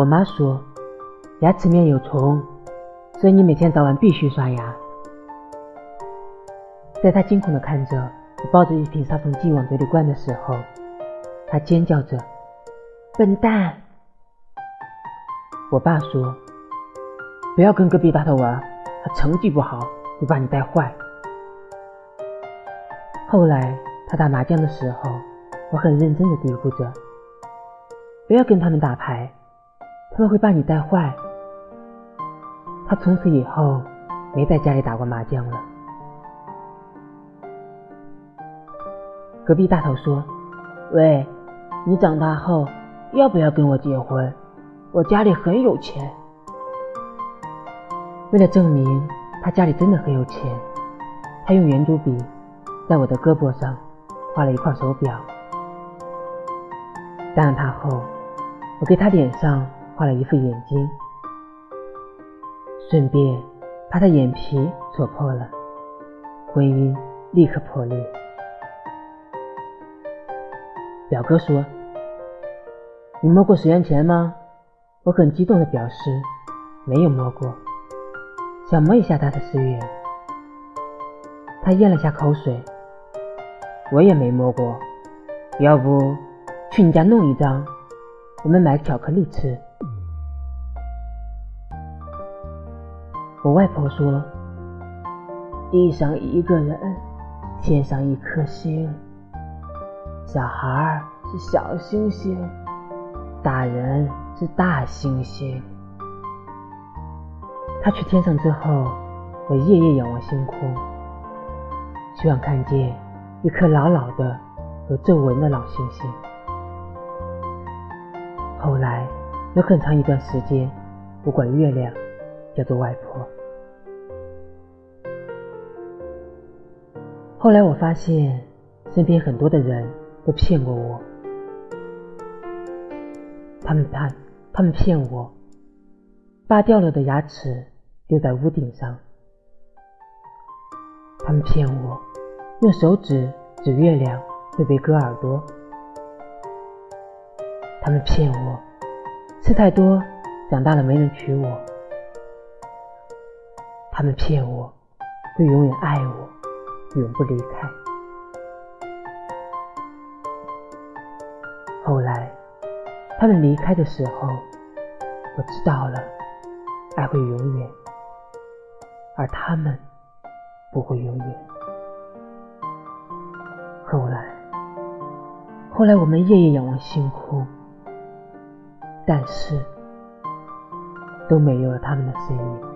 我妈说，牙齿面有虫，所以你每天早晚必须刷牙。在她惊恐地看着我抱着一瓶杀虫剂往嘴里灌的时候，她尖叫着：“笨蛋！”我爸说：“不要跟隔壁大头玩，他成绩不好，会把你带坏。”后来他打麻将的时候，我很认真地嘀咕着：“不要跟他们打牌，他们会把你带坏。”他从此以后没在家里打过麻将了。隔壁大头说：“喂，你长大后要不要跟我结婚？我家里很有钱。”为了证明他家里真的很有钱，他用圆珠笔。在我的胳膊上画了一块手表，当了他后，我给他脸上画了一副眼睛，顺便把他眼皮戳破了，婚姻立刻破裂。表哥说：“你摸过十元钱吗？”我很激动的表示：“没有摸过，想摸一下他的十元。”他咽了下口水。我也没摸过，要不去你家弄一张，我们买巧克力吃。我外婆说：“地上一个人，天上一颗星，小孩是小星星，大人是大星星。”他去天上之后，我夜夜仰望星空，希望看见。一颗老老的、有皱纹的老星星。后来有很长一段时间，不管月亮叫做外婆。后来我发现，身边很多的人都骗过我。他们怕，他们骗我，拔掉了的牙齿丢在屋顶上。他们骗我。用手指指月亮会被割耳朵，他们骗我，吃太多长大了没人娶我，他们骗我会永远爱我，永不离开。后来他们离开的时候，我知道了，爱会永远，而他们不会永远。后来，后来我们夜夜仰望星空，但是都没有了他们的身影。